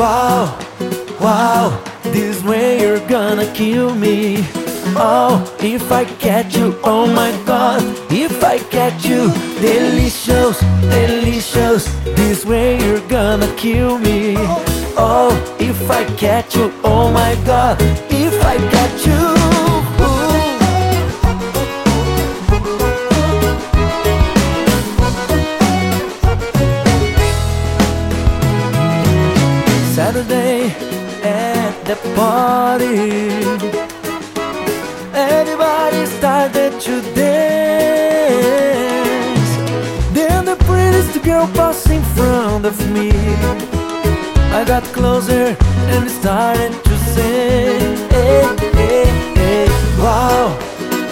Wow, wow, this way you're gonna kill me. Oh, if I catch you, oh my god, if I catch you, delicious, delicious, this way you're gonna kill me. Oh, if I catch you, oh my god, if I catch you. Saturday at the party. Everybody started to dance. Then the prettiest girl passed in front of me. I got closer and started to say hey, hey, hey. Wow,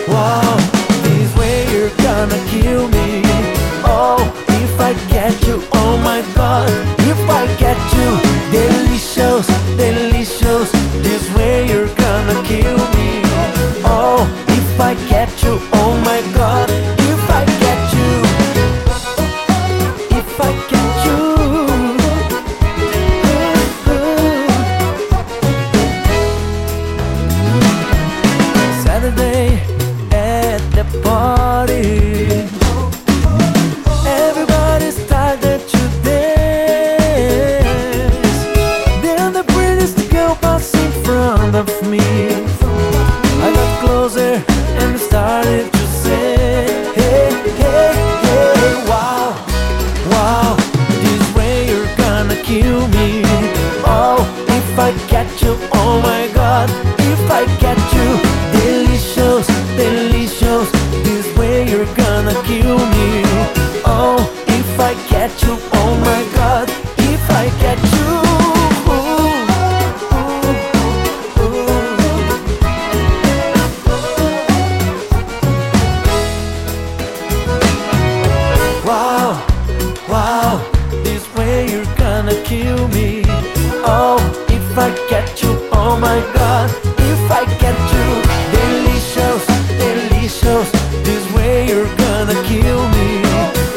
wow. This way you're gonna kill me. Oh, if I catch you, oh my god. If I catch you, delicious, delicious I catch you, oh my god. If I catch you, delicious, delicious. This way you're gonna kill me. Oh, if I catch you, oh my god. If I catch you Wow, wow, this way you're gonna kill me. Oh, I you, oh my god, if I get you, delicious, delicious, this way you're gonna kill me.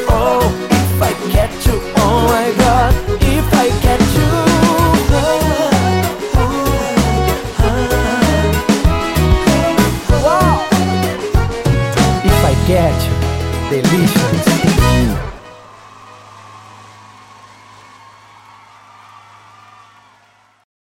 Oh, if I you, oh my god, if I get you. If I you, delicious.